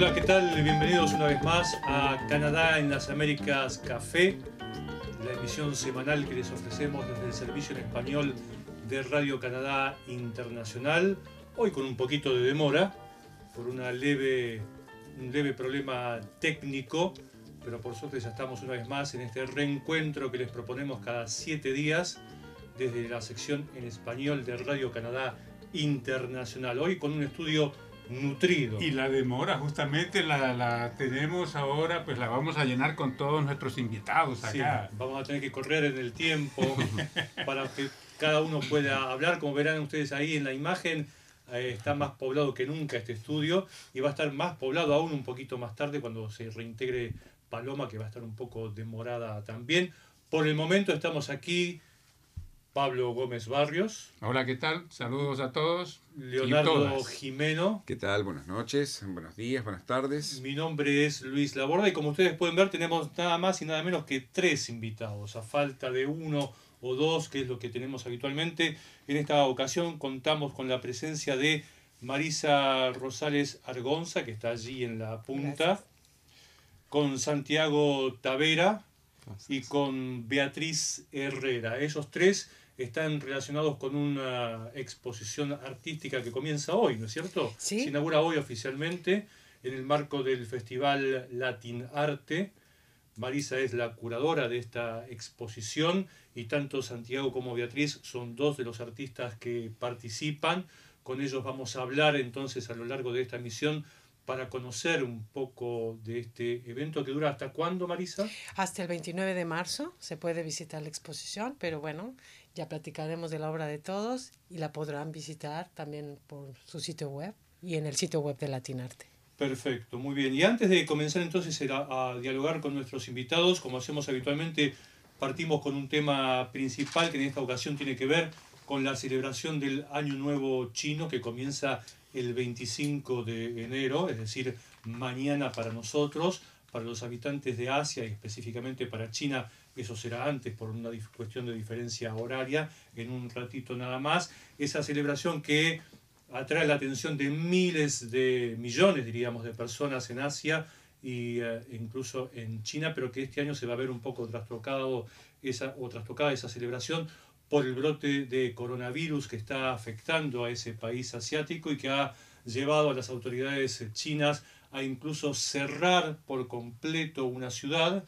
Hola, ¿qué tal? Bienvenidos una vez más a Canadá en las Américas Café, la emisión semanal que les ofrecemos desde el servicio en español de Radio Canadá Internacional. Hoy con un poquito de demora, por una leve, un leve problema técnico, pero por suerte ya estamos una vez más en este reencuentro que les proponemos cada siete días desde la sección en español de Radio Canadá Internacional. Hoy con un estudio nutrido. Y la demora justamente la, la, tenemos ahora, pues la vamos a llenar con todos nuestros invitados acá. Sí, vamos a tener que correr en el tiempo para que cada uno pueda hablar. Como verán ustedes ahí en la imagen, eh, está más poblado que nunca este estudio y va a estar más poblado aún un poquito más tarde cuando se reintegre Paloma, que va a estar un poco demorada también. Por el momento estamos aquí Pablo Gómez Barrios. Hola, ¿qué tal? Saludos a todos. Leonardo Jimeno. ¿Qué tal? Buenas noches, buenos días, buenas tardes. Mi nombre es Luis Laborda y como ustedes pueden ver tenemos nada más y nada menos que tres invitados, a falta de uno o dos, que es lo que tenemos habitualmente. En esta ocasión contamos con la presencia de Marisa Rosales Argonza, que está allí en la punta, Gracias. con Santiago Tavera y con Beatriz Herrera. Esos tres están relacionados con una exposición artística que comienza hoy, ¿no es cierto? ¿Sí? Se inaugura hoy oficialmente en el marco del Festival Latin Arte. Marisa es la curadora de esta exposición y tanto Santiago como Beatriz son dos de los artistas que participan. Con ellos vamos a hablar entonces a lo largo de esta misión para conocer un poco de este evento que dura hasta cuándo, Marisa? Hasta el 29 de marzo se puede visitar la exposición, pero bueno, ya platicaremos de la obra de todos y la podrán visitar también por su sitio web y en el sitio web de Latinarte. Perfecto, muy bien. Y antes de comenzar entonces a, a dialogar con nuestros invitados, como hacemos habitualmente, partimos con un tema principal que en esta ocasión tiene que ver con la celebración del Año Nuevo Chino que comienza el 25 de enero, es decir, mañana para nosotros, para los habitantes de Asia y específicamente para China, eso será antes por una cuestión de diferencia horaria, en un ratito nada más, esa celebración que atrae la atención de miles de millones, diríamos, de personas en Asia e incluso en China, pero que este año se va a ver un poco trastocado esa, o trastocada esa celebración por el brote de coronavirus que está afectando a ese país asiático y que ha llevado a las autoridades chinas a incluso cerrar por completo una ciudad.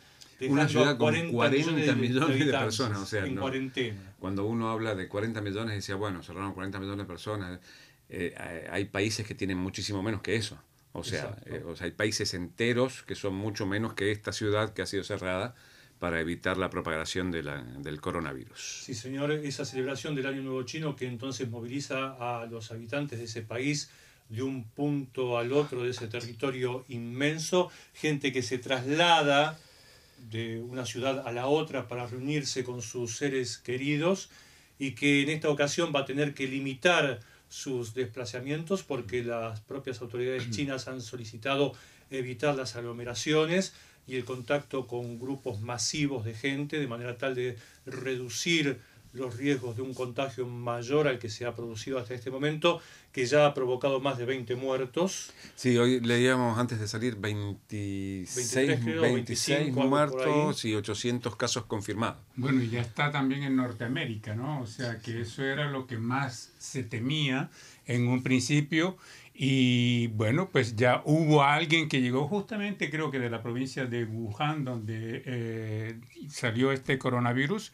Una ciudad con 40, 40 millones, millones de, de, personas, o sea, en no, cuarentena. Cuando uno habla de 40 millones, decía, bueno, cerraron 40 millones de personas. Eh, hay países que tienen muchísimo menos que eso. O sea, eh, o sea, hay países enteros que son mucho menos que esta ciudad que ha sido cerrada para evitar la propagación de la, del coronavirus. Sí, señor, esa celebración del Año Nuevo Chino que entonces moviliza a los habitantes de ese país de un punto al otro de ese territorio inmenso, gente que se traslada de una ciudad a la otra para reunirse con sus seres queridos y que en esta ocasión va a tener que limitar sus desplazamientos porque las propias autoridades chinas han solicitado evitar las aglomeraciones y el contacto con grupos masivos de gente de manera tal de reducir los riesgos de un contagio mayor al que se ha producido hasta este momento, que ya ha provocado más de 20 muertos. Sí, hoy leíamos antes de salir 26, 23, creo, 26 25, muertos y 800 casos confirmados. Bueno, y ya está también en Norteamérica, ¿no? O sea que eso era lo que más se temía en un principio. Y bueno, pues ya hubo alguien que llegó justamente, creo que de la provincia de Wuhan, donde eh, salió este coronavirus,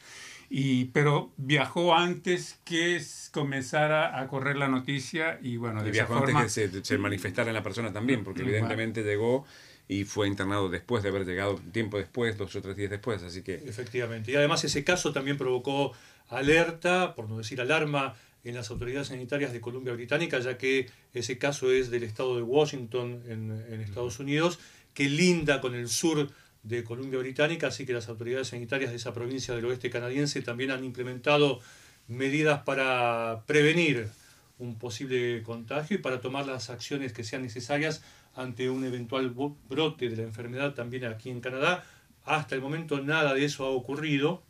y, pero viajó antes que comenzara a correr la noticia y bueno, de y viajó esa forma, antes que se, se, manifestara en la persona también, porque evidentemente bueno. llegó y fue internado después de haber llegado tiempo después, dos o tres días después, así que... Efectivamente, y además ese caso también provocó alerta, por no decir alarma, en las autoridades sanitarias de Columbia Británica, ya que ese caso es del estado de Washington en, Estados Unidos, que linda con el sur de Columbia Británica, así que las autoridades sanitarias de esa provincia del oeste canadiense también han implementado medidas para prevenir un posible contagio y para tomar las acciones que sean necesarias ante un eventual brote de la enfermedad también aquí en Canadá. Hasta el momento nada de eso ha ocurrido.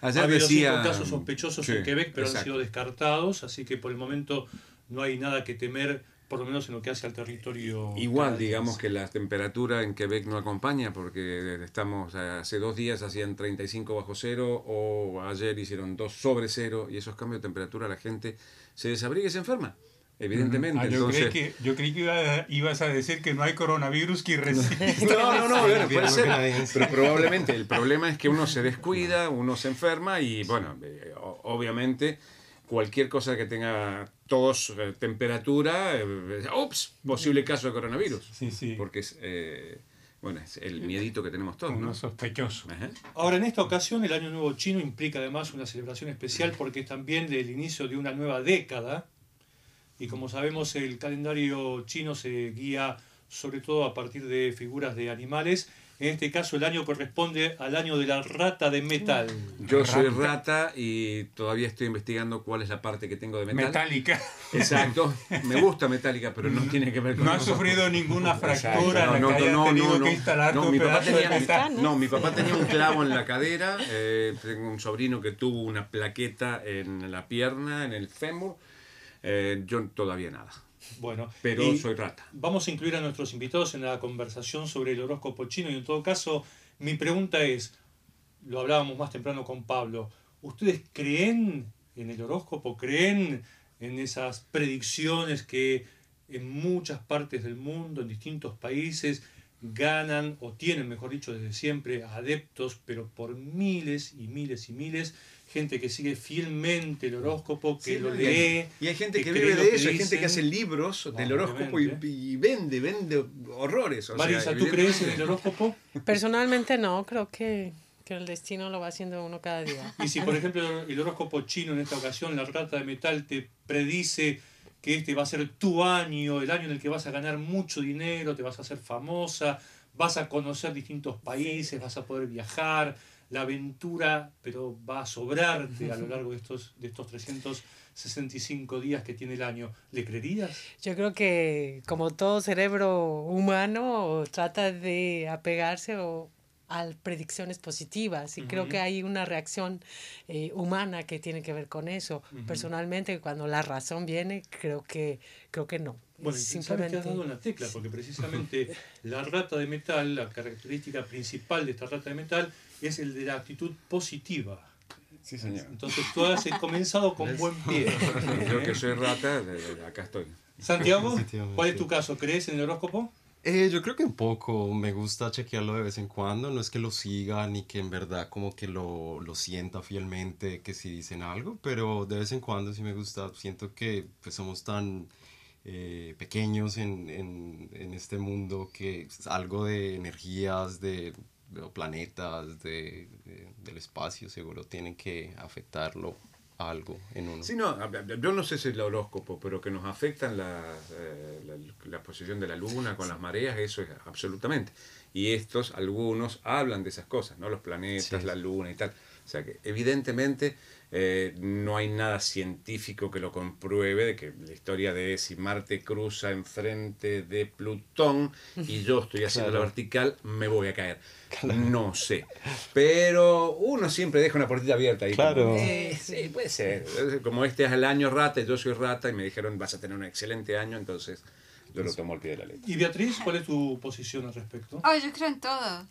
Ayer ha habido decía, cinco casos sospechosos sí, en Quebec, pero exacto. han sido descartados, así que por el momento no hay nada que temer por lo menos en lo que hace al territorio. Igual, digamos que la temperatura en Quebec no acompaña, porque estamos, hace dos días hacían 35 bajo cero, o ayer hicieron 2 sobre cero, y esos cambios de temperatura la gente se desabriga y se enferma. Evidentemente. Ah, yo, Entonces, creí que, yo creí que iba- ibas a decir que no hay coronavirus que resista. No, no, no, bueno, puede ser. Pero probablemente el problema es que uno se descuida, uno se enferma y, bueno, eh, obviamente cualquier cosa que tenga tos, eh, temperatura, eh, ups, posible caso de coronavirus. Sí, sí. Porque es, eh, bueno, es el miedito que tenemos todos, Uno ¿no? sospechoso. Ajá. Ahora, en esta ocasión, el Año Nuevo Chino implica además una celebración especial porque es también el inicio de una nueva década. Y como sabemos, el calendario chino se guía sobre todo a partir de figuras de animales. En este caso, el año corresponde al año de la rata de metal. Yo soy Rata. rata y todavía estoy investigando cuál es la parte que tengo de metal. Metálica. Exacto. Me gusta metálica, pero no tiene que ver con No ha sufrido ninguna fractura en la que haya tenido que instalar No, tu mi papá tenía, metal. no, mi papá tenía un clavo en la cadera. eh, tengo un sobrino que tuvo una plaqueta en la pierna, en el fémur. Eh, yo todavía nada. Bueno, Pero soy rata. vamos a incluir a nuestros invitados en la conversación sobre el horóscopo chino. Y en todo caso, mi pregunta es, lo hablábamos más temprano con Pablo, ¿ustedes creen en el horóscopo? ¿Creen en esas predicciones que en muchas partes del mundo, en distintos países, ganan o tienen, mejor dicho, desde siempre adeptos, pero por miles y miles y miles, gente que sigue fielmente el horóscopo, que Sí, lo lee. hay- Y hay gente que, cree vive de que eso, hay gente que hace libros del horóscopo y, y vende, vende horrores. o sea, Marisa, ¿tú crees en el horóscopo? Personalmente no, creo que, que el destino lo va haciendo uno cada día. Y si, por ejemplo, el horóscopo chino en esta ocasión, la rata de metal, te predice que este va a ser tu año, el año en el que vas a ganar mucho dinero, te vas a hacer famosa, vas a conocer distintos países, vas a poder viajar, la aventura, pero va a sobrarte a lo largo de estos, de estos 365 días que tiene el año. ¿Le creerías? Yo creo que como todo cerebro humano trata de apegarse o a predicciones positivas y creo que hay una reacción eh, humana que tiene que ver con eso. Personalmente cuando la razón viene creo que creo que no. Bueno, sabes que has simplemente dado en la tecla, porque precisamente la rata de metal, la característica principal de esta rata de metal es el de la actitud positiva. Sí, señor. Entonces tú has comenzado con buen pie. Yo que soy rata, de- de- acá estoy. Santiago. ¿cuál es tu caso? ¿Crees en el horóscopo? Eh, yo creo que un poco, me gusta chequearlo de vez en cuando, no es que lo siga ni que en verdad como que lo, lo sienta fielmente que si dicen algo, pero de vez en cuando sí me gusta, siento que pues somos tan eh, pequeños en, en, en este mundo que algo de energías, de, de planetas, de, de- del espacio seguro tienen que afectarlo algo en uno. Sí, no, yo no sé si es el horóscopo, pero que nos afectan la, eh, la, la posición de la luna con las mareas, eso es absolutamente. Y estos, algunos, hablan de esas cosas, ¿no? Los planetas, Sí. la luna y tal. O sea que evidentemente eh, no hay nada científico que lo compruebe de que la historia de si Marte cruza enfrente de Plutón y yo estoy haciendo la vertical, me voy a caer. No sé. Pero uno siempre deja una puertita abierta ahí. Claro. como, eh, sí, puede ser. Como este es el año rata, y yo soy rata, y me dijeron vas a tener un excelente año, entonces yo lo tomo al pie de la letra. Y Beatriz, ¿cuál es tu posición al respecto? Oh, yo creo en todo.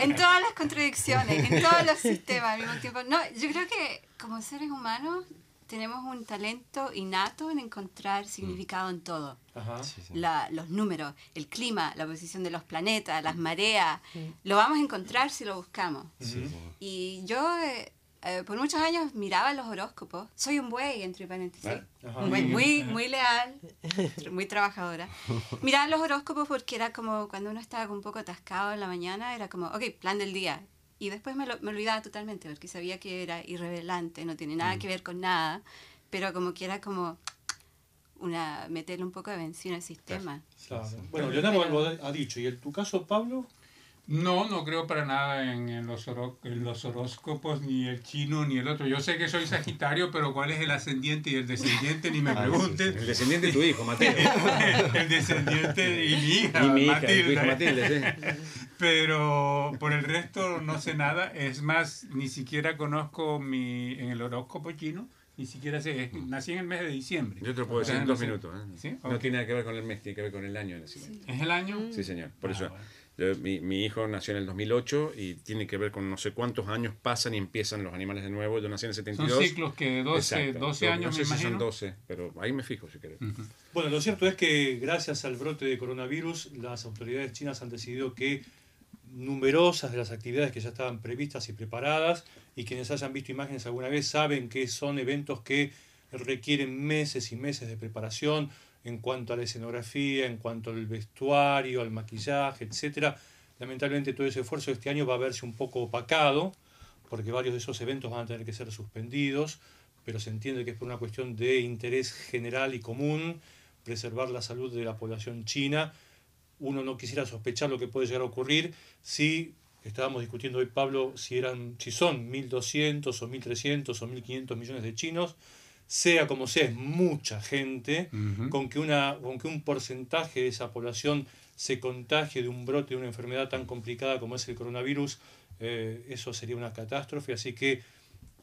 En todas las contradicciones, en todos los sistemas al mismo tiempo. No, yo creo que como seres humanos tenemos un talento innato en encontrar significado en todo. Ajá. Sí, sí. La- los números, el clima, la posición de los planetas, las mareas, lo vamos a encontrar si lo buscamos. Y yo eh, eh, por muchos años miraba los horóscopos. Soy un buey, entre paréntesis. Ajá. Muy, muy, muy leal, muy trabajadora. Miraba los horóscopos porque era como cuando uno estaba un poco atascado en la mañana, era como, ok, plan del día. Y después me, lo- me olvidaba totalmente porque sabía que era irrevelante, no tiene nada que ver con nada, pero como que era como una meterle un poco de benzina al sistema. Claro. Bueno, Leonardo algo ha dicho. ¿Y en tu caso, Pablo? No, no creo para nada en, en los horó- en los horóscopos, ni el chino, ni el otro. Yo sé que soy Sagitario, pero cuál es el ascendiente y el descendiente, ni me Ah, sí, pregunten. El descendiente de tu hijo, Mateo. el descendiente y mi hija, Y mi hija, Matilde. tu hija Matilde, sí. Pero por el resto no sé nada. Es más, ni siquiera conozco mi, en el horóscopo chino, ni siquiera sé, nací en el mes de diciembre. Yo te lo puedo decir en dos minutos. ¿eh? No tiene nada que ver con el mes, tiene que ver con el año de nacimiento. ¿Es el año? Sí, señor. Por Ah, eso, bueno. Yo- mi, mi hijo nació en el 2008 y tiene que ver con no sé cuántos años pasan y empiezan los animales de nuevo. Yo nací en el Son 72. ciclos que 12, Exacto. 12 Yo años, No sé me si imagino. son 12, pero ahí me fijo si querés. Bueno, lo cierto es que gracias al brote de coronavirus, las autoridades chinas han decidido que numerosas de las actividades que ya estaban previstas y preparadas, y quienes hayan visto imágenes alguna vez saben que son eventos que requieren meses y meses de preparación en cuanto a la escenografía, en cuanto al vestuario, al maquillaje, etcétera. Lamentablemente todo ese esfuerzo este año va a verse un poco opacado, porque varios de esos eventos van a tener que ser suspendidos, pero se entiende que es por una cuestión de interés general y común preservar la salud de la población china. Uno no quisiera sospechar lo que puede llegar a ocurrir si estábamos discutiendo hoy Pablo si eran si son 1200 o 1300 o 1500 millones de chinos, sea como sea es mucha gente con que una con que un porcentaje de esa población se contagie de un brote de una enfermedad tan complicada como es el coronavirus, eh, eso sería una catástrofe, así que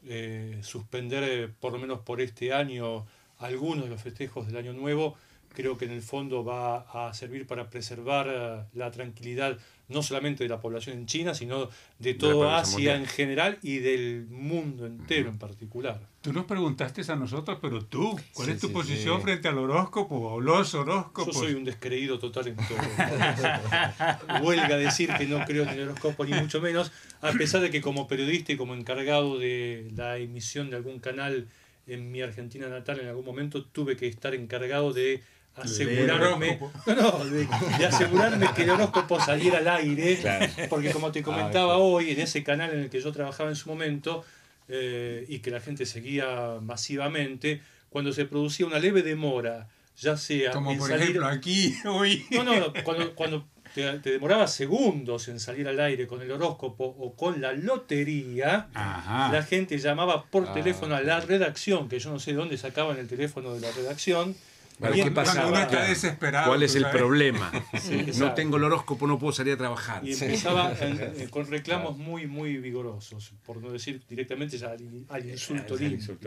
eh, suspender eh, por lo menos por este año algunos de los festejos del año nuevo creo que en el fondo va a servir para preservar eh, la tranquilidad no solamente de la población en China, sino de toda Asia mundial. en general y del mundo entero en particular. Tú nos preguntaste a nosotros, pero tú, ¿cuál Sí, es tu sí, posición sí. frente al horóscopo o los Yo horóscopos? soy un descreído total en todo. Huelga decir que no creo en el horóscopo ni mucho menos, a pesar de que como periodista y como encargado de la emisión de algún canal en mi Argentina natal en algún momento tuve que estar encargado de asegurarme no, no, de, de asegurarme que el horóscopo saliera al aire Claro. porque como te comentaba hoy en ese canal en el que yo trabajaba en su momento eh, y que la gente seguía masivamente cuando se producía una leve demora ya sea Como por salir- ejemplo aquí hoy. no, no, no, cuando, cuando te, te demoraba segundos en salir al aire con el horóscopo o con la lotería, Ajá. la gente llamaba por Ah, teléfono a la redacción, que yo no sé de dónde sacaban el teléfono de la redacción. Y ¿qué desesperado. ¿Cuál es tú el sabes. problema? Sí, no tengo el horóscopo, no puedo salir a trabajar. Y empezaba en- en- con reclamos muy, muy vigorosos, por no decir directamente ya al, al insulto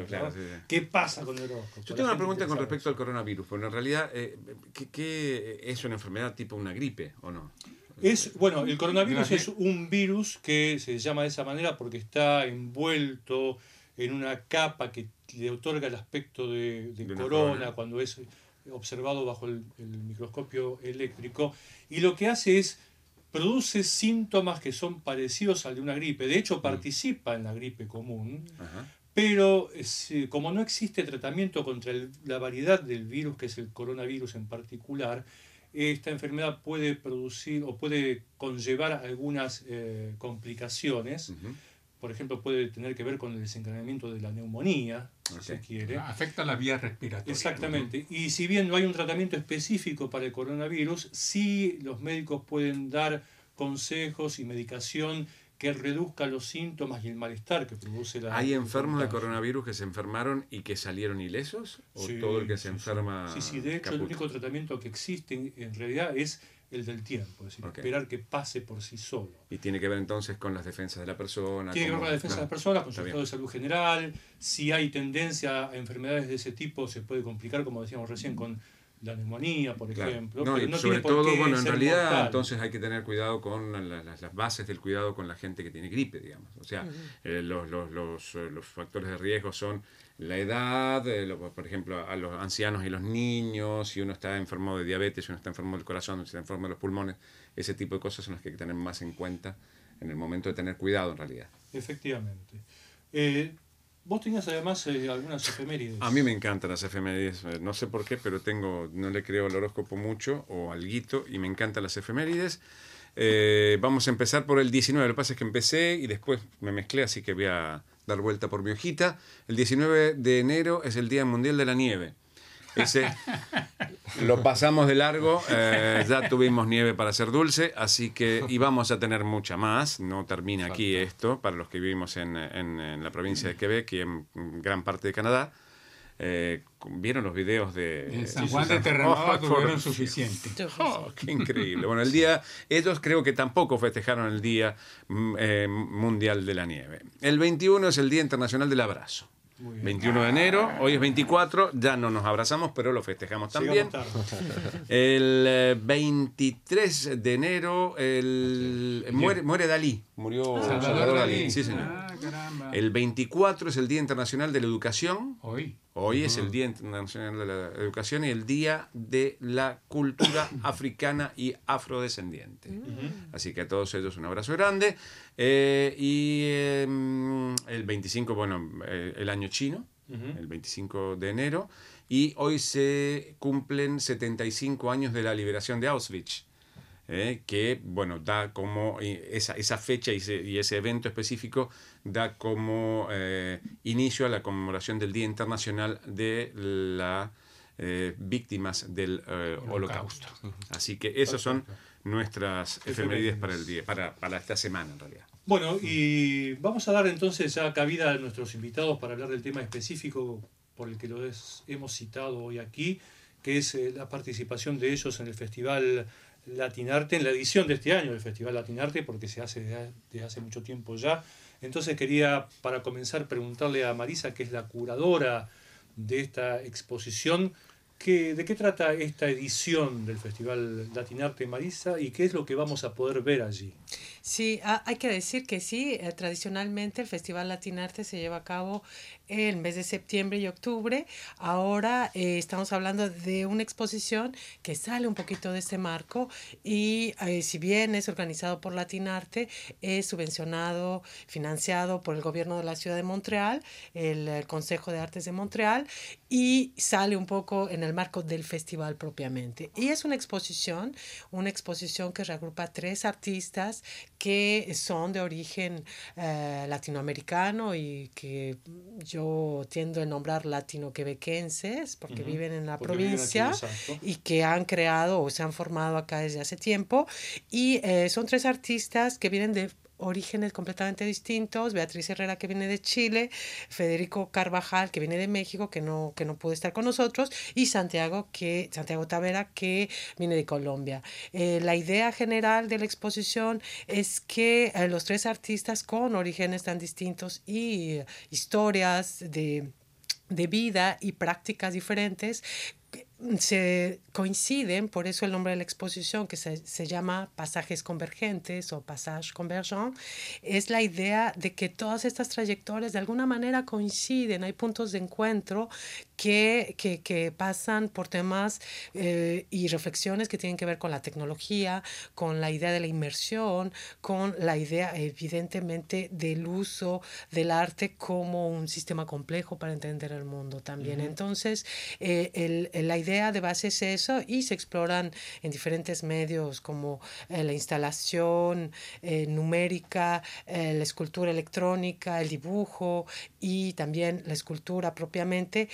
claro, sí. ¿Qué pasa con el horóscopo? Yo tengo una pregunta con respecto al coronavirus, porque en realidad, eh, ¿qué, qué es una enfermedad tipo una gripe o no? Es, bueno, el coronavirus es un virus que se llama de esa manera porque está envuelto en una capa que le otorga el aspecto de, de De una corona, corona. cuando es observado bajo el, el microscopio eléctrico y lo que hace es produce síntomas que son parecidos al de una gripe. De hecho, participa en la gripe común, Ajá. pero es, eh, como no existe tratamiento contra el- la variedad del virus, que es el coronavirus en particular, esta enfermedad puede producir o puede conllevar algunas eh, complicaciones. Por ejemplo, puede tener que ver con el desencadenamiento de la neumonía, si se quiere. Afecta la vía respiratoria. Exactamente. Y si bien no hay un tratamiento específico para el coronavirus, sí los médicos pueden dar consejos y medicación que reduzca los síntomas y el malestar que produce la. ¿Hay enfermos de coronavirus que se enfermaron y que salieron ilesos? ¿O Sí, todo el que se enferma? Sí, sí, de hecho, el único tratamiento que existe en realidad es el del tiempo, es decir, esperar que pase por sí solo. Y tiene que ver entonces con las defensas de la persona. Tiene que ver con la defensa de claro. las personas, con su estado de salud general. Si hay tendencia a enfermedades de ese tipo, se puede complicar, como decíamos recién, con la neumonía, por Claro. ejemplo. No, pero no sobre tiene por todo, qué bueno, en ser realidad mortal. entonces hay que tener cuidado con la- la- las, las bases del cuidado con la gente que tiene gripe, digamos. O sea, eh, los, los, los, los factores de riesgo son la edad, eh, lo- por ejemplo, a los ancianos y los niños, si uno está enfermo de diabetes, si uno está enfermo del corazón, si está enfermo de los pulmones, ese tipo de cosas son las que hay que tener más en cuenta en el momento de tener cuidado en realidad. Efectivamente. Eh, vos tenías además eh, algunas efemérides. A mí me encantan las efemérides, no sé por qué, pero tengo, no le creo al horóscopo mucho o al guito y me encantan las efemérides. Vamos a empezar por el 19, lo que pasa es que empecé y después me mezclé, así que voy a dar vuelta por mi hojita. El 19 de enero es el Día Mundial de la Nieve. Ese lo pasamos de largo, eh, ya tuvimos nieve para hacer dulce, así que y vamos a tener mucha más. No termina aquí esto para los que vivimos en, en- en la provincia de Quebec y en gran parte de Canadá. Eh, ¿Vieron los videos de En San Juan de Terranova Oh, tuvieron por- suficiente. Oh, qué increíble. Bueno, el día, ellos creo que tampoco festejaron el Día mm, eh, Mundial de la Nieve. El 21 es el Día Internacional del Abrazo. 21 de enero, hoy es 24, ya no nos abrazamos, pero lo festejamos también. El 23 eh, de enero el, muere, muere Dalí, murió Salvador, Dalí. Sí, señor. Ah, el 24 es el Día Internacional de la Educación. Hoy. Hoy es el Día Internacional de la Educación y el Día de la Cultura Africana y Afrodescendiente. Así que a todos ellos un abrazo grande. Eh, y em, el 25, bueno, eh, el año chino, el 25 de enero. Y hoy se cumplen 75 años de la liberación de Auschwitz. ¿eh? que bueno, da como esa, esa fecha y ese, y ese, evento específico da como eh, inicio a la conmemoración del Día Internacional de las eh, Víctimas del Holocausto. Así que esas son nuestras efemérides para, el día, para, para esta semana en realidad. Bueno, y vamos a dar entonces ya cabida a nuestros invitados para hablar del tema específico por el que los hemos citado hoy aquí, que es la participación de ellos en el Festival Latinarte en la edición de este año del Festival Latinarte, porque se hace desde hace mucho tiempo ya. Entonces quería, para comenzar, preguntarle a Marisa, que es la curadora de esta exposición, que, ¿de qué trata esta edición del Festival Latinarte Marisa y qué es lo que vamos a poder ver allí? Sí, hay que decir que sí, eh, tradicionalmente el Festival Latinarte se lleva a cabo el mes de septiembre y octubre. Ahora eh, estamos hablando de una exposición que sale un poquito de ese marco y eh, si bien es organizado por Latinarte, es subvencionado, financiado por el gobierno de la ciudad de Montreal, el, el Consejo de Artes de Montreal y sale un poco en el marco del festival propiamente. Y es una exposición, una exposición que regrupa tres artistas que son de origen eh, latinoamericano y que yo tiendo a nombrar latino-quebequenses porque viven en la provincia y que han creado o se han formado acá desde hace tiempo. Y eh, son tres artistas que vienen de orígenes completamente distintos, Beatriz Herrera que viene de Chile, Federico Carvajal que viene de México que no, que no pudo estar con nosotros y Santiago, que, Santiago Tavera que viene de Colombia. Eh, la idea general de la exposición es que eh, los tres artistas con orígenes tan distintos y historias de de vida y prácticas diferentes se coinciden, por eso el nombre de la exposición, que se, se, llama Pasajes Convergentes o Passage Convergent, es la idea de que todas estas trayectorias de alguna manera coinciden, hay puntos de encuentro que, que, que pasan por temas eh, y reflexiones que tienen que ver con la tecnología, con la idea de la inmersión, con la idea evidentemente del uso del arte como un sistema complejo para entender el mundo también. Entonces, eh, el, la idea de base es eso y se exploran en diferentes medios como eh, la instalación numérica, la escultura electrónica, el dibujo y también la escultura propiamente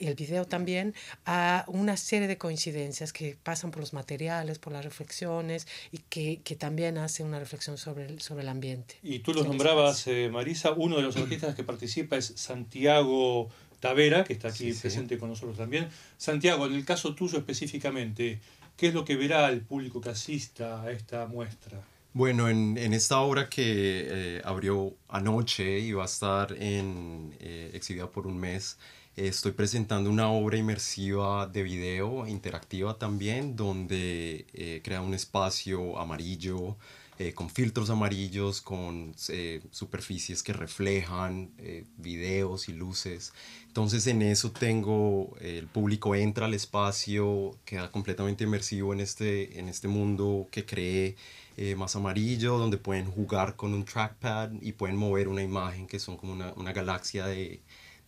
y el video también a una serie de coincidencias que pasan por los materiales, por las reflexiones y que, que también hacen una reflexión sobre el, sobre el ambiente. Y tú los nombrabas, Marisa, uno de los artistas que participa es Santiago Tavera, que está aquí presente con nosotros también. Santiago, en el caso tuyo específicamente, ¿qué es lo que verá el público que asista a esta muestra? Bueno, en, en esta obra que eh, abrió anoche y va a estar en, eh, exhibida por un mes, estoy presentando una obra inmersiva de video, interactiva también, donde eh, crea un espacio amarillo, eh, con filtros amarillos, con eh, superficies que reflejan eh, videos y luces. Entonces en eso tengo, el público entra al espacio, queda completamente inmersivo en este, en este mundo que creé más amarillo, donde pueden jugar con un trackpad y pueden mover una imagen que son como una, una galaxia de,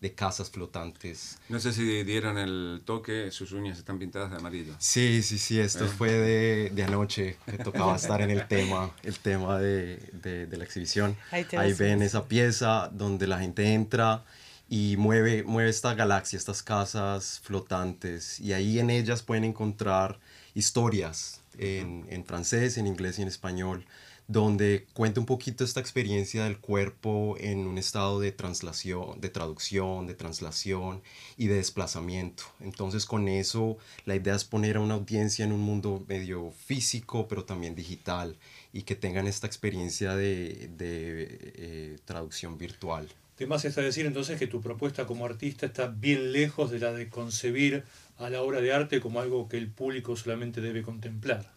de casas flotantes. No sé si dieron el toque, sus uñas están pintadas de amarillo. Sí, sí, sí, esto fue de, de, anoche, que tocaba estar en el tema, el tema de, de, de la exhibición. Ahí, Ahí ven esa pieza donde la gente entra y mueve, mueve esta galaxia, estas casas flotantes, y ahí en ellas pueden encontrar historias en, en francés, en inglés y en español donde cuenta un poquito esta experiencia del cuerpo en un estado de translación, de traducción, de translación y de desplazamiento. Entonces con eso la idea es poner a una audiencia en un mundo medio físico pero también digital y que tengan esta experiencia de, de eh, traducción virtual. Además está decir entonces que tu propuesta como artista está bien lejos de la de concebir a la obra de arte como algo que el público solamente debe contemplar.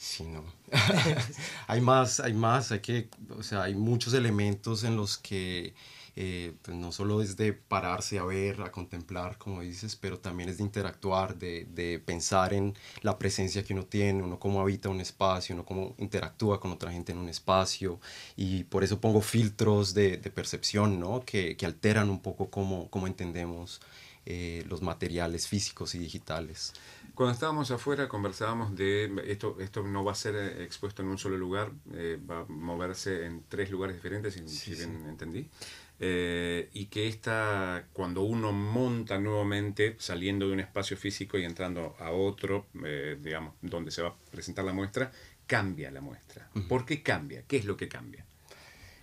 Sí, no. hay más, hay más, hay que, o sea, hay muchos elementos en los que eh, pues no solo es de pararse a ver, a contemplar, como dices, pero también es de interactuar, de, de, pensar en la presencia que uno tiene, uno cómo habita un espacio, uno cómo interactúa con otra gente en un espacio, y por eso pongo filtros de, de percepción, ¿no? Que, que, alteran un poco cómo, cómo entendemos eh, los materiales físicos y digitales. Cuando estábamos afuera conversábamos de esto, esto no va a ser eh, expuesto en un solo lugar, eh, va a moverse en tres lugares diferentes, si, Sí, bien sí. entendí. Eh, y que esta, cuando uno monta nuevamente, saliendo de un espacio físico y entrando a otro, eh, digamos, donde se va a presentar la muestra, cambia la muestra. ¿Por qué cambia? ¿Qué es lo que cambia?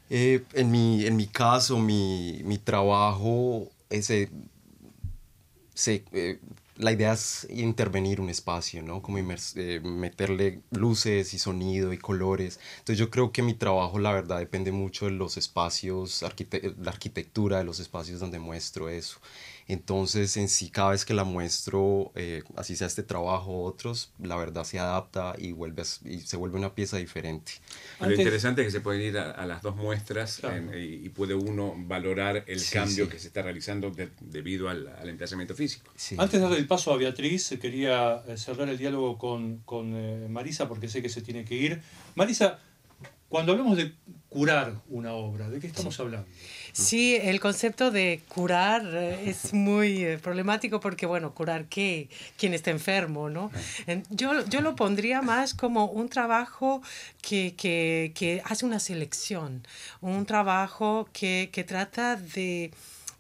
Eh, en, mi, en mi caso, mi, mi trabajo, ese, se, eh, la idea es intervenir un espacio, ¿no? Como eh, meterle luces y sonido y colores. Entonces yo creo que mi trabajo, la verdad, depende mucho de los espacios, arquite- la arquitectura de los espacios donde muestro eso. Entonces, en sí, cada vez que la muestro, eh, así sea este trabajo o otros, la verdad se adapta y, vuelve a y se vuelve una pieza diferente. Lo Antes- interesante es que se pueden ir a, a las dos muestras Claro. en- y, y puede uno valorar el Sí, cambio sí. que se está realizando de- debido al, al emplazamiento físico. Sí. Antes de darle el paso a Beatriz, eh, quería eh, cerrar el diálogo con, con eh, Marisa porque sé que se tiene que ir. Marisa, cuando hablamos de curar una obra, ¿de qué estamos hablando? Sí, el concepto de curar eh, es muy eh, problemático porque, bueno, curar qué, quien está enfermo, ¿no? Yo, yo lo pondría más como un trabajo que, que, que hace una selección, un trabajo que, que trata de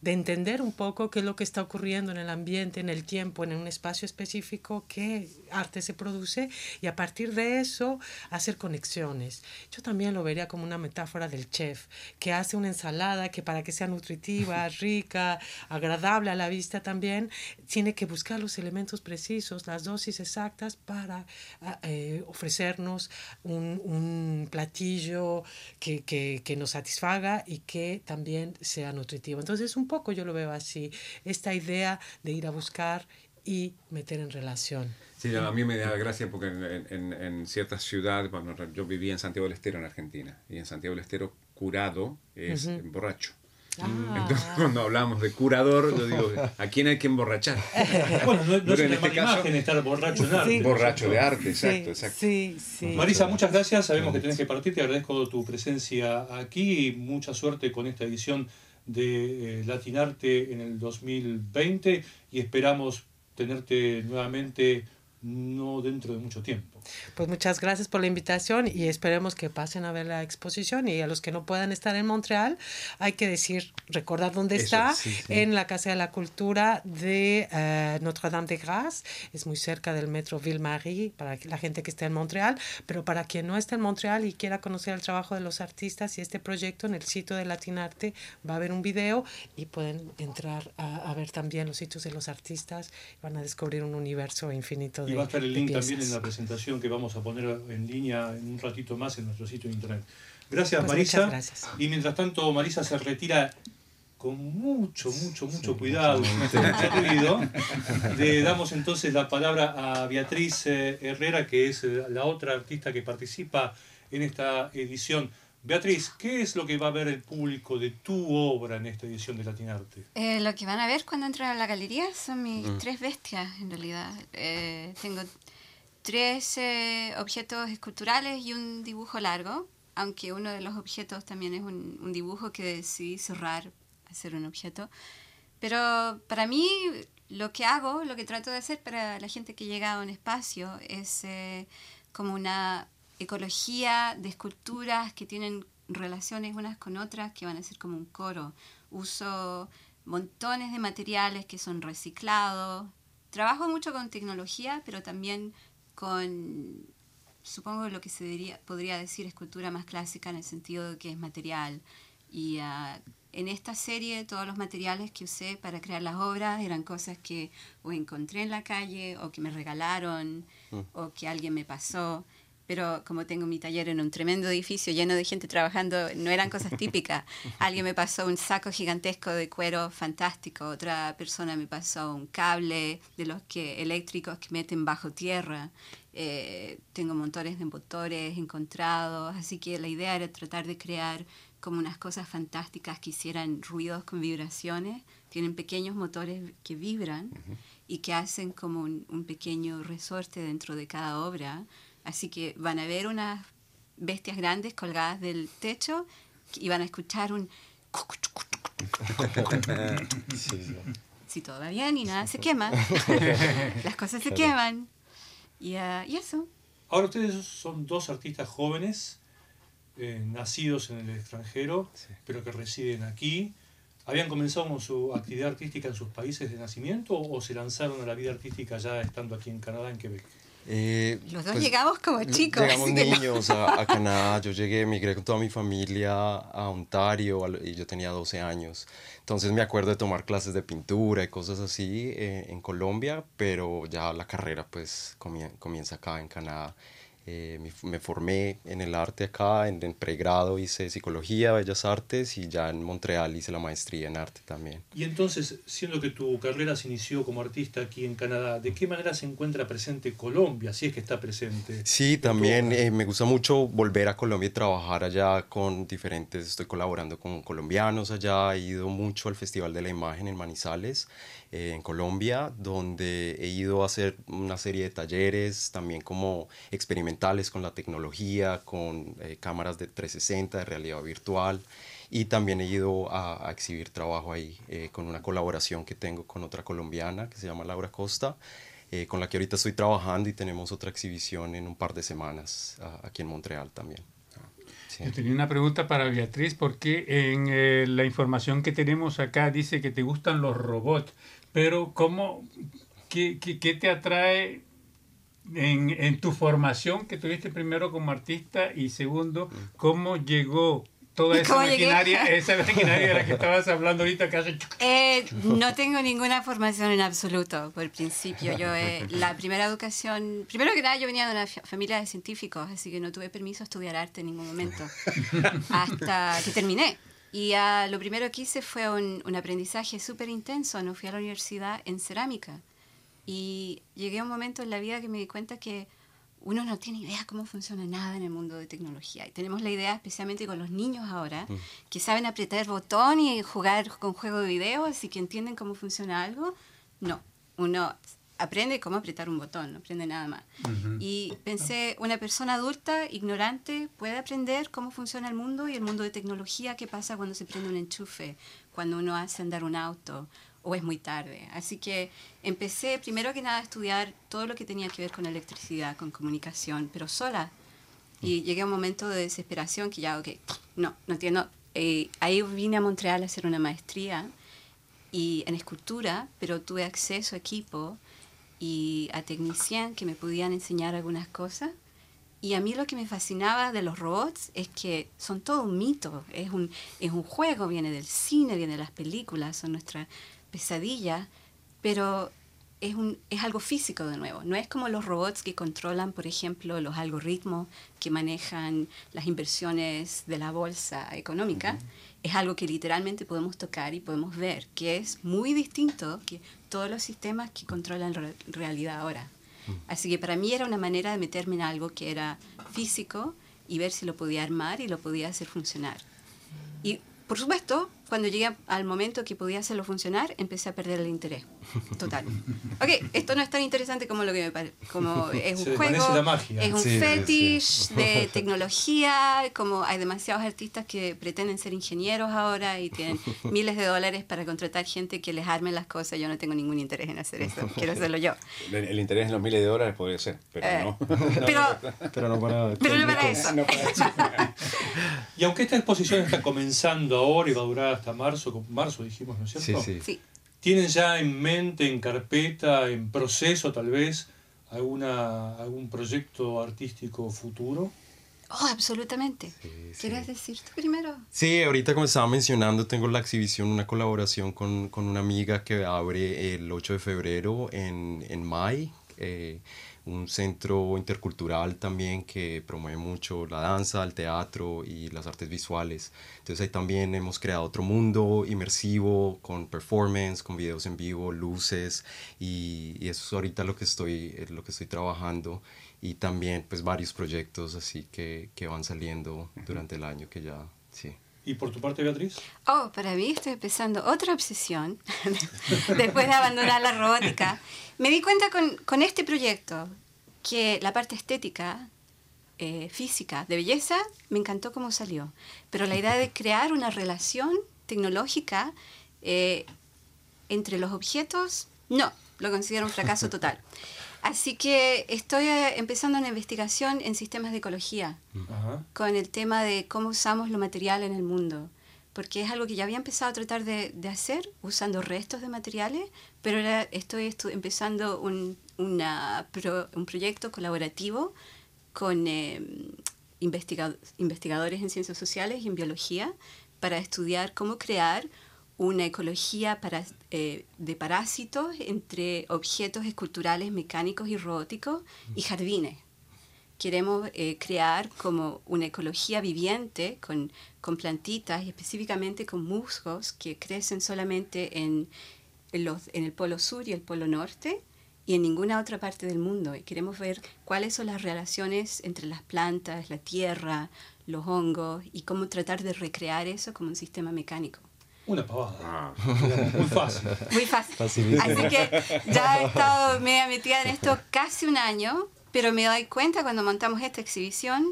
de entender un poco qué es lo que está ocurriendo en el ambiente, en el tiempo, en un espacio específico, qué arte se produce y a partir de eso hacer conexiones. Yo también lo vería como una metáfora del chef, que hace una ensalada que para que sea nutritiva, rica, agradable a la vista también, tiene que buscar los elementos precisos, las dosis exactas para ah, eh, ofrecernos un, un platillo que, que, que nos satisfaga y que también sea nutritivo. Entonces, un poco yo lo veo así, esta idea de ir a buscar y meter en relación. Sí, a mí me da gracia porque en, en- en ciertas ciudades, bueno, yo vivía en Santiago del Estero, en Argentina, y en Santiago del Estero curado es borracho. Ah. Entonces, cuando hablamos de curador, yo digo, ¿a quién hay que emborrachar? Bueno, no, no es en una este caso- imagen estar borracho en arte. Sí. ¿no es Borracho de arte, Sí, exacto, exacto. Sí, sí. Marisa, muchas gracias. Sabemos que tenés que partir. Te agradezco tu presencia aquí y mucha suerte con esta edición de eh, Latinarte en el 2020 y esperamos tenerte nuevamente no dentro de mucho tiempo. Pues muchas gracias por la invitación y esperemos que pasen a ver la exposición y a los que no puedan estar en Montreal hay que decir, recordar dónde Eso, está, sí, sí. en la Casa de la Cultura de eh, Notre-Dame de Grâce, es muy cerca del metro Ville-Marie para la gente que esté en Montreal, pero para quien no esté en Montreal y quiera conocer el trabajo de los artistas y este proyecto en el sitio de Latinarte va a haber un video y pueden entrar a, a ver también los sitios de los artistas, van a descubrir un universo infinito de va a estar el link también en la presentación que vamos a poner en línea en un ratito más en nuestro sitio de internet. Gracias Pues Marisa. gracias. Y mientras tanto Marisa se retira con mucho, mucho, mucho cuidado, hacer mucho ruido. Le damos entonces la palabra a Beatriz eh, Herrera, que es la otra artista que participa en esta edición. Beatriz, ¿qué es lo que va a ver el público de tu obra en esta edición de Latinarte? Eh, lo que van a ver cuando entran a la galería son mis tres bestias, en realidad. Eh, tengo tres eh, objetos esculturales y un dibujo largo, aunque uno de los objetos también es un, un dibujo que decidí cerrar, hacer un objeto. Pero para mí lo que hago, lo que trato de hacer para la gente que llega a un espacio es eh, como una ecología de esculturas que tienen relaciones unas con otras que van a ser como un coro. Uso montones de materiales que son reciclados. Trabajo mucho con tecnología, pero también con, supongo, lo que se diría, podría decir escultura más clásica en el sentido de que es material. Y ah, en esta serie todos los materiales que usé para crear las obras eran cosas que o encontré en la calle o que me regalaron o que alguien me pasó. Pero como tengo mi taller en un tremendo edificio lleno de gente trabajando, no eran cosas típicas. Alguien me pasó un saco gigantesco de cuero fantástico, otra persona me pasó un cable de los que eléctricos que meten bajo tierra. Eh, tengo montones de motores encontrados, así que la idea era tratar de crear como unas cosas fantásticas que hicieran ruidos con vibraciones. Tienen pequeños motores que vibran y que hacen como un, un pequeño resorte dentro de cada obra Así que van a ver unas bestias grandes colgadas del techo y van a escuchar un... Si todo va bien y nada se quema, las cosas se queman. Y, uh, y, eso. Ahora ustedes son dos artistas jóvenes, eh, nacidos en el extranjero, sí. pero que residen aquí. ¿Habían comenzado con su actividad artística en sus países de nacimiento o se lanzaron a la vida artística ya estando aquí en Canadá, en Quebec? Eh, Los dos pues, llegamos como chicos. Llegamos niños a, a, Canadá. Yo llegué, migré con toda mi familia a Ontario y yo tenía 12 años. Entonces me acuerdo de tomar clases de pintura y cosas así eh, en Colombia, pero ya la carrera pues comienza acá en Canadá. Eh, me, me, formé en el arte acá, en el pregrado hice psicología, bellas artes y ya en Montreal hice la maestría en arte también. Y entonces, siendo que tu carrera se inició como artista aquí en Canadá, ¿de qué manera se encuentra presente Colombia, si es que está presente? Sí, también eh, me gusta mucho volver a Colombia y trabajar allá con diferentes, estoy colaborando con colombianos allá, he ido mucho al Festival de la Imagen en Manizales eh, en Colombia, donde he ido a hacer una serie de talleres también como experimentales con la tecnología, con eh, cámaras de 360, de realidad virtual. Y también he ido a, a exhibir trabajo ahí eh, con una colaboración que tengo con otra colombiana que se llama Laura Costa, eh, con la que ahorita estoy trabajando y tenemos otra exhibición en un par de semanas aquí en Montreal también. Sí. Yo tenía una pregunta para Beatriz, porque en eh, la información que tenemos acá dice que te gustan los robots. Pero ¿cómo, qué, qué, qué te atrae en, en, tu formación que tuviste primero como artista y segundo, cómo llegó toda esa maquinaria, llegué? esa maquinaria de la que estabas hablando ahorita que hace... Eh, no tengo ninguna formación en absoluto, por principio. Yo, eh, la primera educación, primero que nada, yo venía de una familia de científicos, así que no tuve permiso a estudiar arte en ningún momento, hasta que terminé. Y uh, lo primero que hice fue un, un aprendizaje súper intenso. No fui a la universidad en cerámica. Y llegué a un momento en la vida que me di cuenta que uno no tiene idea cómo funciona nada en el mundo de tecnología. Y tenemos la idea, especialmente con los niños ahora, mm. que saben apretar botón y jugar con juego de video, así que entienden cómo funciona algo. No, uno aprende cómo apretar un botón, no aprende nada más. Uh -huh. Y pensé, una persona adulta, ignorante, puede aprender cómo funciona el mundo y el mundo de tecnología, qué pasa cuando se prende un enchufe, cuando uno hace andar un auto, o es muy tarde. Así que empecé primero que nada a estudiar todo lo que tenía que ver con electricidad, con comunicación, pero sola. Y llegué a un momento de desesperación que ya, ok, no, no entiendo. Eh, ahí vine a Montreal a hacer una maestría y en escultura, pero tuve acceso a equipo y a tecnician que me podían enseñar algunas cosas. Y a mí lo que me fascinaba de los robots es que son todo un mito, es un, es un juego, viene del cine, viene de las películas, son nuestra pesadilla, pero es, un, es algo físico de nuevo. No es como los robots que controlan, por ejemplo, los algoritmos que manejan las inversiones de la bolsa económica. Uh -huh. Es algo que literalmente podemos tocar y podemos ver, que es muy distinto que todos los sistemas que controlan la realidad ahora. Uh -huh. Así que para mí era una manera de meterme en algo que era físico y ver si lo podía armar y lo podía hacer funcionar. Y por supuesto, cuando llegué al momento que podía hacerlo funcionar, empecé a perder el interés. Total. Ok, esto no es tan interesante como lo que me parece. Como es un Se juego, la magia. es un Sí, fetish sí. de tecnología, como hay demasiados artistas que pretenden ser ingenieros ahora y tienen miles de dólares para contratar gente que les arme las cosas. Yo no tengo ningún interés en hacer eso, quiero hacerlo yo. El, el interés en los miles de dólares podría ser, pero Eh, no. Pero, Pero no para... pero no para eso. No para eso. Y aunque esta exposición está comenzando ahora y va a durar hasta marzo, marzo dijimos, ¿no es Sí, cierto? sí. Sí. ¿Tienen ya en mente, en carpeta, en proceso tal vez, alguna, algún proyecto artístico futuro? Oh, absolutamente. Sí, sí. ¿Quieres decir tú primero? Sí, ahorita como estaba mencionando, tengo la exhibición, una colaboración con, con una amiga que abre el 8 de febrero en, en May. Eh, un centro intercultural también que promueve mucho la danza, el teatro y las artes visuales. Entonces ahí también hemos creado otro mundo inmersivo con performance, con videos en vivo, luces y, y eso es ahorita lo que estoy, lo que estoy trabajando y también pues varios proyectos así que, que van saliendo durante el año que ya, sí. ¿Y por tu parte, Beatriz? Oh, para mí estoy empezando otra obsesión después de abandonar la robótica. Me di cuenta con, con este proyecto que la parte estética, eh, física, de belleza, me encantó cómo salió. Pero la idea de crear una relación tecnológica eh, entre los objetos, no, lo considero un fracaso total. Así que estoy eh, empezando una investigación en sistemas de ecología Ajá. con el tema de cómo usamos lo material en el mundo, porque es algo que ya había empezado a tratar de, de hacer usando restos de materiales, pero ahora estoy estu- empezando un, una pro- un proyecto colaborativo con eh, investiga- investigadores en ciencias sociales y en biología para estudiar cómo crear una ecología para, eh, de parásitos entre objetos esculturales, mecánicos y robóticos y jardines queremos eh, crear como una ecología viviente con, con plantitas y específicamente con musgos que crecen solamente en, en los, en el polo sur y el polo norte y en ninguna otra parte del mundo. Y queremos ver cuáles son las relaciones entre las plantas, la tierra, los hongos y cómo tratar de recrear eso como un sistema mecánico. Una pavada. Ah, Muy fácil. Muy fácil. Facilísimo. Así que ya he estado media metida en esto casi un año, pero me doy cuenta cuando montamos esta exhibición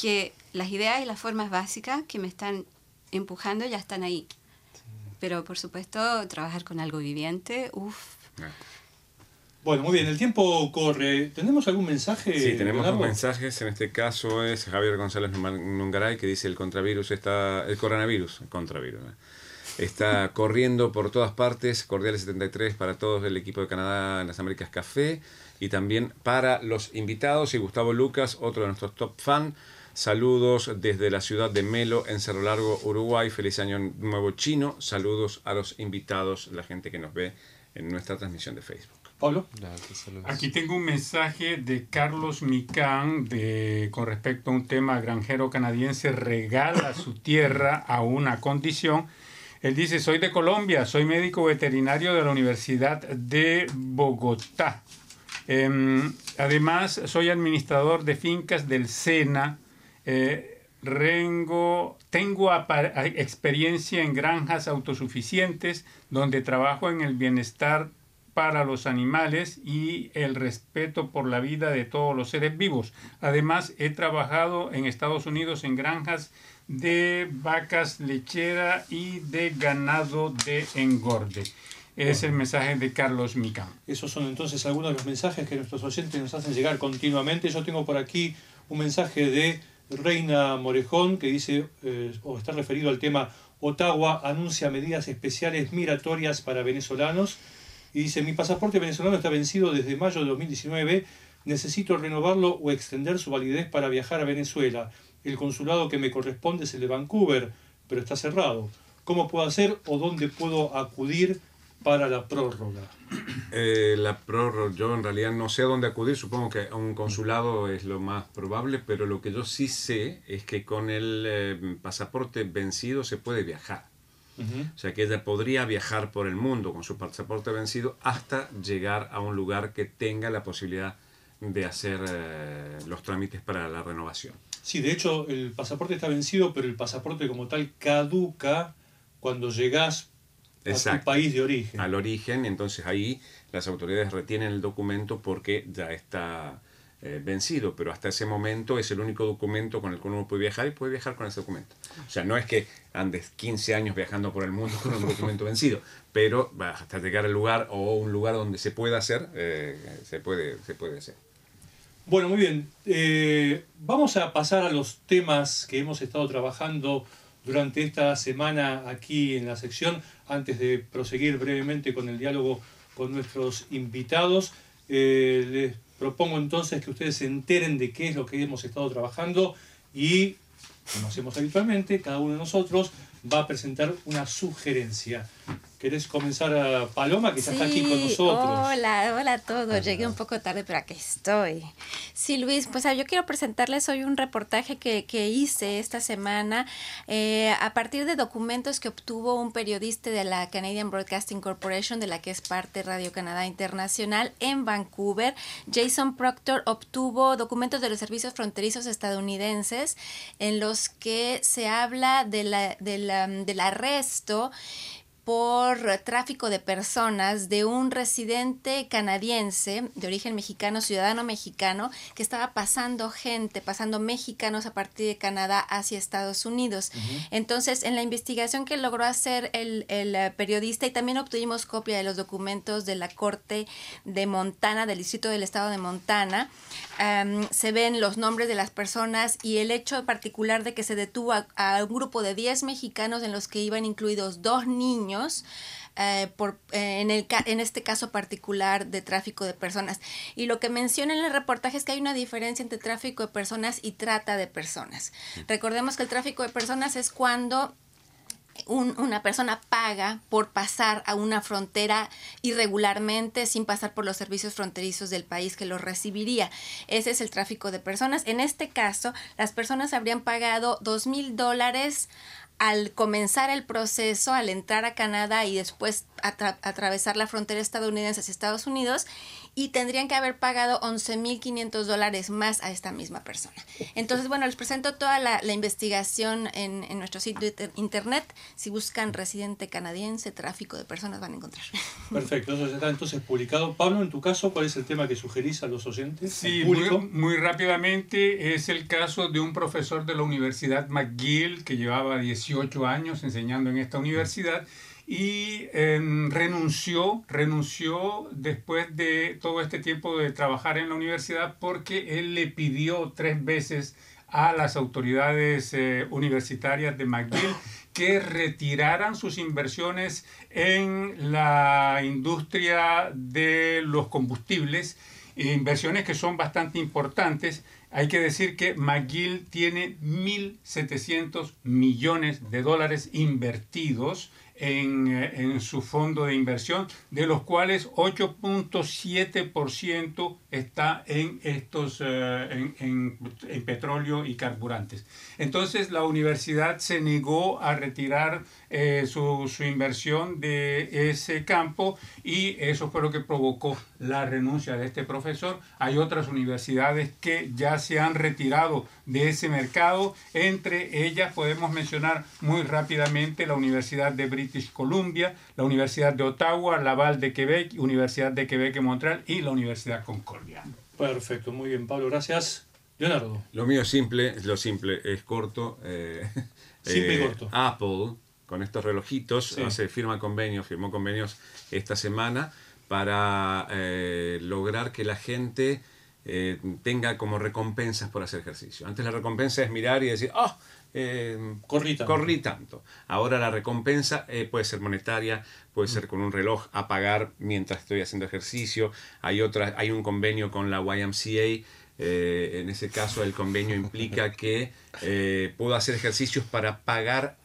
que las ideas y las formas básicas que me están empujando ya están ahí. Pero por supuesto, trabajar con algo viviente, uff. Bueno, muy bien, el tiempo corre. ¿Tenemos algún mensaje? Sí, tenemos dos mensajes. En este caso es Javier González Nungaray que dice el contravirus está, el coronavirus, el contravirus, ¿eh? Está corriendo por todas partes. Cordiales 73 para todos del equipo de Canadá en las Américas Café y también para los invitados y Gustavo Lucas, otro de nuestros top fan. Saludos desde la ciudad de Melo, en Cerro Largo, Uruguay. Feliz año nuevo chino. Saludos a los invitados, la gente que nos ve en nuestra transmisión de Facebook. Pablo. Aquí tengo un mensaje de Carlos Micán de, con respecto a un tema granjero canadiense regala su tierra a una condición. Él dice, soy de Colombia, soy médico veterinario de la Universidad de Bogotá. Em, además, soy administrador de fincas del SENA. Eh, tengo experiencia en granjas autosuficientes donde trabajo en el bienestar para los animales y el respeto por la vida de todos los seres vivos. Además, he trabajado en Estados Unidos en granjas de vacas lechera y de ganado de engorde. Es el mensaje de Carlos Micán. Esos son entonces algunos de los mensajes que nuestros oyentes nos hacen llegar continuamente. Yo tengo por aquí un mensaje de Reina Morejón que dice, eh, o está referido al tema, Ottawa anuncia medidas especiales migratorias para venezolanos. Y dice, mi pasaporte venezolano está vencido desde mayo de 2019. Necesito renovarlo o extender su validez para viajar a Venezuela. El consulado que me corresponde es el de Vancouver, pero está cerrado. ¿Cómo puedo hacer o dónde puedo acudir para la prórroga? Eh, la prórroga, yo en realidad no sé a dónde acudir, supongo que a un consulado es lo más probable, pero lo que yo sí sé es que con el eh, pasaporte vencido se puede viajar. O sea que ella podría viajar por el mundo con su pasaporte vencido hasta llegar a un lugar que tenga la posibilidad de hacer eh, los trámites para la renovación. Sí, de hecho el pasaporte está vencido, pero el pasaporte como tal caduca cuando llegás a tu Exacto. país de origen. Al origen, entonces ahí las autoridades retienen el documento porque ya está eh, vencido, pero hasta ese momento es el único documento con el que uno puede viajar y puede viajar con ese documento. O sea, no es que andes 15 años viajando por el mundo con un documento vencido, pero va, hasta llegar al lugar o un lugar donde se pueda hacer, eh, se, puede, se puede hacer. Bueno, muy bien. Eh, vamos a pasar a los temas que hemos estado trabajando durante esta semana aquí en la sección, antes de proseguir brevemente con el diálogo con nuestros invitados. Eh, les propongo entonces que ustedes se enteren de qué es lo que hemos estado trabajando y, como hacemos habitualmente, cada uno de nosotros va a presentar una sugerencia. ¿Querés comenzar a Paloma, que está aquí con nosotros? Hola, hola a todos. Llegué un poco tarde, pero aquí estoy. Sí, Luis, pues ah, yo quiero presentarles hoy un reportaje que, que hice esta semana eh, a partir de documentos que obtuvo un periodista de la Canadian Broadcasting Corporation, de la que es parte Radio Canadá Internacional, en Vancouver. Jason Proctor obtuvo documentos de los servicios fronterizos estadounidenses en los que se habla de la, de la, del arresto por tráfico de personas de un residente canadiense de origen mexicano, ciudadano mexicano, que estaba pasando gente, pasando mexicanos a partir de Canadá hacia Estados Unidos. Entonces, en la investigación que logró hacer el, el, eh, periodista, y también obtuvimos copia de los documentos de la Corte de Montana, del Distrito del Estado de Montana, um, se ven los nombres de las personas y el hecho particular de que se detuvo a, a un grupo de 10 mexicanos en los que iban incluidos dos niños, eh, por, eh, en, el, en este caso particular de tráfico de personas. Y lo que menciona en el reportaje es que hay una diferencia entre tráfico de personas y trata de personas. Recordemos que el tráfico de personas es cuando un, una persona paga por pasar a una frontera irregularmente sin pasar por los servicios fronterizos del país que los recibiría. Ese es el tráfico de personas. En este caso, las personas habrían pagado dos mil dólares al comenzar el proceso, al entrar a Canadá y después atravesar la frontera estadounidense hacia Estados Unidos y tendrían que haber pagado 11.500 dólares más a esta misma persona. Entonces, bueno, les presento toda la, la investigación en, en, nuestro sitio internet. Si buscan residente canadiense, tráfico de personas, van a encontrar. Perfecto, eso está entonces publicado. Pablo, en tu caso, ¿cuál es el tema que sugerís a los oyentes? Sí, muy, muy rápidamente es el caso de un profesor de la Universidad McGill que llevaba 18 años enseñando en esta universidad y eh, renunció, renunció después de todo este tiempo de trabajar en la universidad porque él le pidió tres veces a las autoridades eh, universitarias de McGill que retiraran sus inversiones en la industria de los combustibles, inversiones que son bastante importantes. Hay que decir que McGill tiene 1.700 millones de dólares invertidos en, eh, en, su fondo de inversión, de los cuales 8.7% está en estos en, en, en, petróleo y carburantes. Entonces la universidad se negó a retirar eh, su, su, inversión de ese campo y eso fue lo que provocó la renuncia de este profesor. Hay otras universidades que ya se han retirado de ese mercado. Entre ellas podemos mencionar muy rápidamente la Universidad de British Columbia, la Universidad de Ottawa, Laval de Quebec, Universidad de Quebec en Montreal y la Universidad Concordia. Perfecto, muy bien, Pablo, gracias. Leonardo. Lo mío es simple, lo simple es corto. Eh, simple eh, y corto. Apple, con estos relojitos, sí. hace, firma convenios, firmó convenios esta semana para eh, lograr que la gente eh, tenga como recompensas por hacer ejercicio. Antes la recompensa es mirar y decir, oh, eh, corrí, tanto. corrí, tanto. Ahora la recompensa eh, puede ser monetaria, puede ser con un reloj a pagar mientras estoy haciendo ejercicio. Hay, otra, hay un convenio con la YMCA. Eh, en ese caso el convenio implica que puedo hacer ejercicios para pagar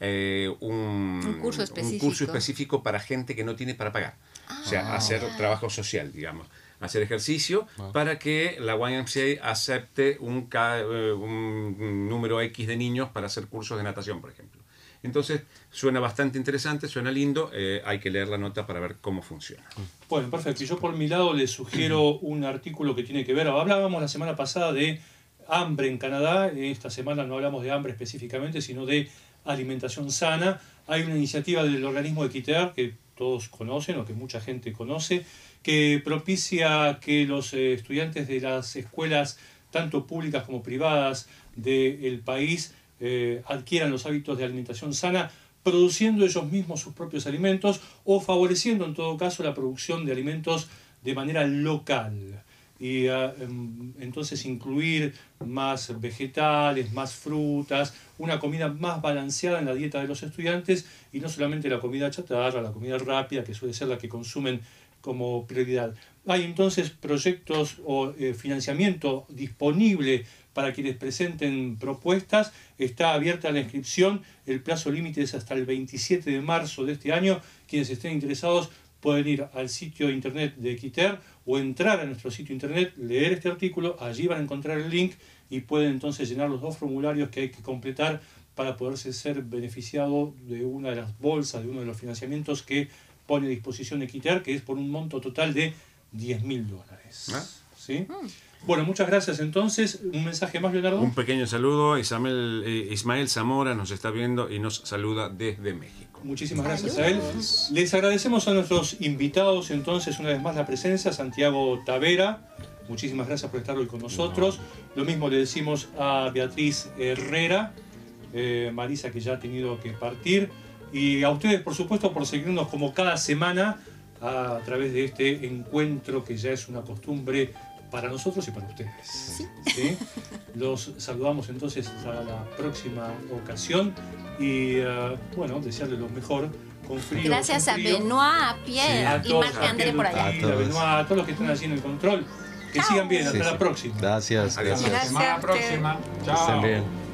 un, un, curso un, curso específico para gente que no tiene para pagar. Ah, o sea, hacer trabajo social, digamos hacer ejercicio Ah. para que la YMCA acepte un, ca- eh, un número X de niños para hacer cursos de natación, por ejemplo. Entonces, suena bastante interesante, suena lindo, eh, hay que leer la nota para ver cómo funciona. Bueno, perfecto. Y yo por mi lado les sugiero un artículo que tiene que ver, hablábamos la semana pasada de hambre en Canadá, esta semana no hablamos de hambre específicamente, sino de alimentación sana. Hay una iniciativa del organismo Equiter que todos conocen o que mucha gente conoce, que propicia que los eh, estudiantes de las escuelas, tanto públicas como privadas del país, eh, adquieran los hábitos de alimentación sana, produciendo ellos mismos sus propios alimentos o favoreciendo en todo caso la producción de alimentos de manera local. Y uh, entonces incluir más vegetales, más frutas, una comida más balanceada en la dieta de los estudiantes y no solamente la comida chatarra, la comida rápida, que suele ser la que consumen como prioridad. Hay entonces proyectos o eh, financiamiento disponible para quienes presenten propuestas. Está abierta la inscripción. El plazo límite es hasta el 27 de marzo de este año. Quienes estén interesados pueden ir al sitio internet de Equiter o entrar a nuestro sitio internet, leer este artículo, allí van a encontrar el link y pueden entonces llenar los dos formularios que hay que completar para poderse ser beneficiado de una de las bolsas, de uno de los financiamientos que pone a disposición Equiter, que es por un monto total de 10 mil dólares. Ah. ¿Sí? Bueno, muchas gracias entonces. Un mensaje más, Leonardo. Un pequeño saludo. Ismael, eh, Ismael Zamora nos está viendo y nos saluda desde México. Muchísimas gracias a él. Les agradecemos a nuestros invitados entonces una vez más la presencia. Santiago Tavera, muchísimas gracias por estar hoy con nosotros. Lo mismo le decimos a Beatriz Herrera, eh, Marisa que ya ha tenido que partir. Y a ustedes, por supuesto, por seguirnos como cada semana a través de este encuentro que ya es una costumbre para nosotros y para ustedes. ¿Sí? Los saludamos entonces hasta la próxima ocasión y eh, bueno, desearles lo mejor. Con frío, Gracias a frío. Benoit, a Pierre A y Marc a André Pierre por allá. A a todos. Benoit, a todos los que están haciendo el control. Que Chao. sigan bien, Sí, hasta sí. la próxima. Gracias. Hasta la a próxima. Chao.